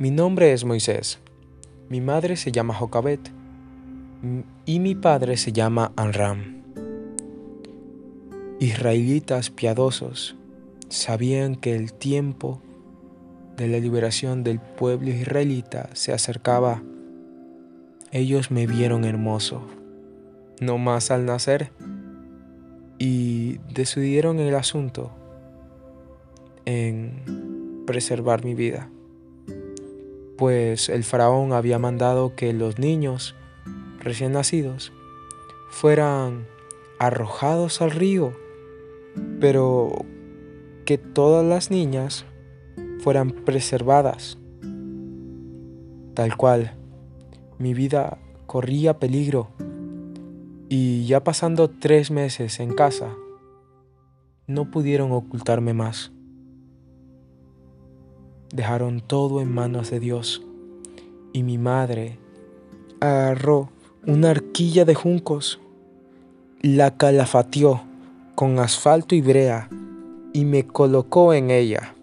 Mi nombre es Moisés. Mi madre se llama Jocabet y mi padre se llama Anram. Israelitas piadosos sabían que el tiempo de la liberación del pueblo israelita se acercaba. Ellos me vieron hermoso, no más al nacer, y decidieron el asunto en preservar mi vida, pues el faraón había mandado que los niños recién nacidos fueran arrojados al río, pero que todas las niñas fueran preservadas. Tal cual, mi vida corría peligro y ya pasando tres meses en casa, no pudieron ocultarme más. Dejaron todo en manos de Dios y mi madre agarró una arquilla de juncos, la calafateó con asfalto y brea y me colocó en ella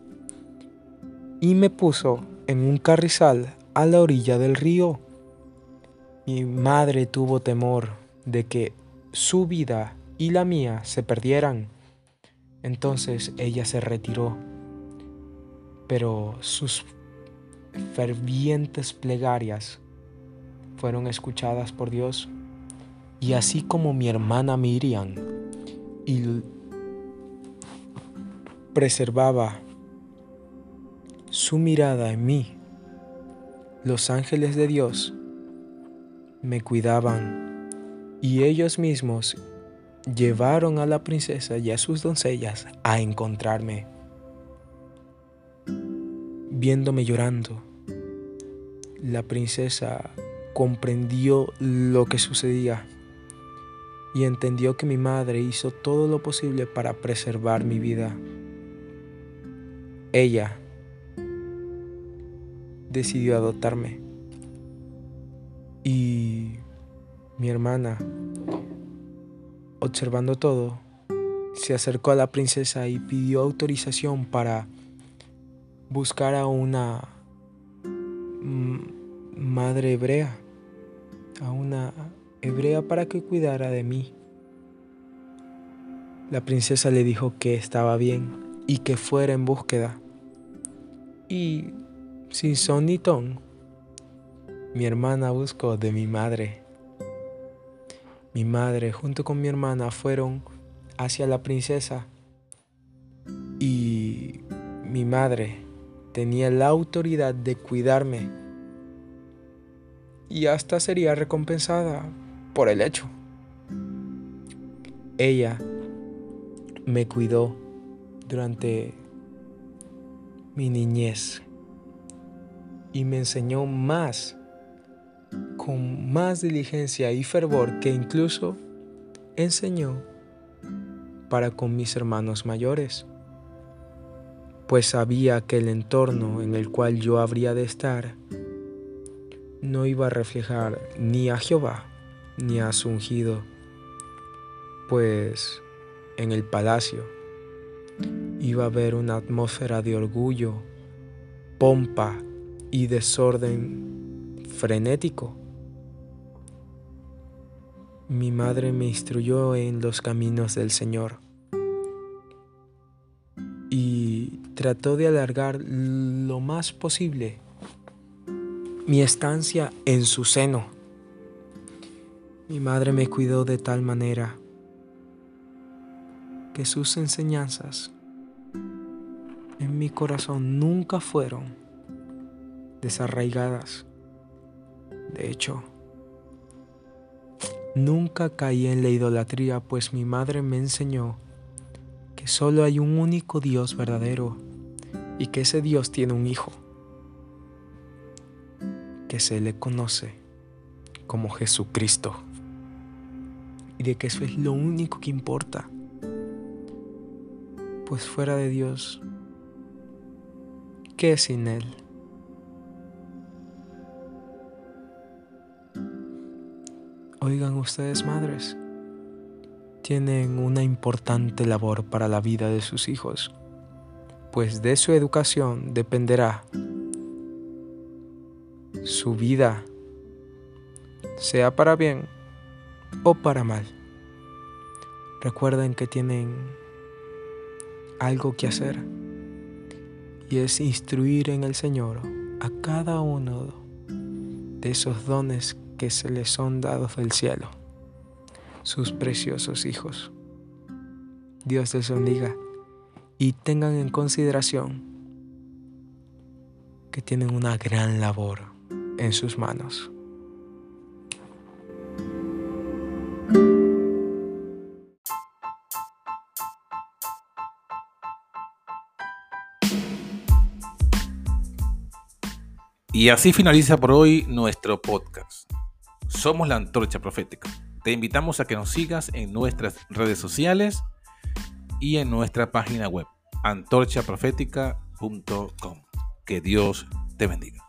y me puso en un carrizal a la orilla del río. Mi madre tuvo temor de que su vida y la mía se perdieran. Entonces ella se retiró, pero sus fervientes plegarias fueron escuchadas por Dios. Y así como mi hermana Miriam y preservaba su mirada en mí, los ángeles de Dios me cuidaban y ellos mismos llevaron a la princesa y a sus doncellas a encontrarme. Viéndome llorando, la princesa comprendió lo que sucedía y entendió que mi madre hizo todo lo posible para preservar mi vida. Ella decidió adoptarme y mi hermana, observando todo, se acercó a la princesa y pidió autorización para buscar a una madre hebrea a una hebrea para que cuidara de mí. La princesa le dijo que estaba bien y que fuera en búsqueda. Y sin son ni ton, mi hermana buscó de mi madre. Mi madre junto con mi hermana fueron hacia la princesa y mi madre tenía la autoridad de cuidarme y hasta sería recompensada por el hecho. Ella me cuidó durante mi niñez y me enseñó más, con más diligencia y fervor que incluso enseñó para con mis hermanos mayores, pues sabía que el entorno en el cual yo habría de estar no iba a reflejar ni a Jehová ni a su ungido, pues en el palacio iba a haber una atmósfera de orgullo, pompa y desorden frenético. Mi madre me instruyó en los caminos del Señor trató de alargar lo más posible mi estancia en su seno. Mi madre me cuidó de tal manera que sus enseñanzas en mi corazón nunca fueron desarraigadas. De hecho, nunca caí en la idolatría, pues mi madre me enseñó que solo hay un único Dios verdadero y que ese Dios tiene un hijo que se le conoce como Jesucristo y de que eso es lo único que importa. Pues fuera de Dios, ¿qué es sin Él? Oigan ustedes madres, tienen una importante labor para la vida de sus hijos, pues de su educación dependerá su vida, sea para bien o para mal. Recuerden que tienen algo que hacer y es instruir en el Señor a cada uno de esos dones que se les son dados del cielo, sus preciosos hijos. Dios les bendiga y tengan en consideración que tienen una gran labor en sus manos. Y así finaliza por hoy nuestro podcast. Somos la Antorcha Profética. Te invitamos a que nos sigas en nuestras redes sociales y en nuestra página web antorchaprofética.com. Que Dios te bendiga.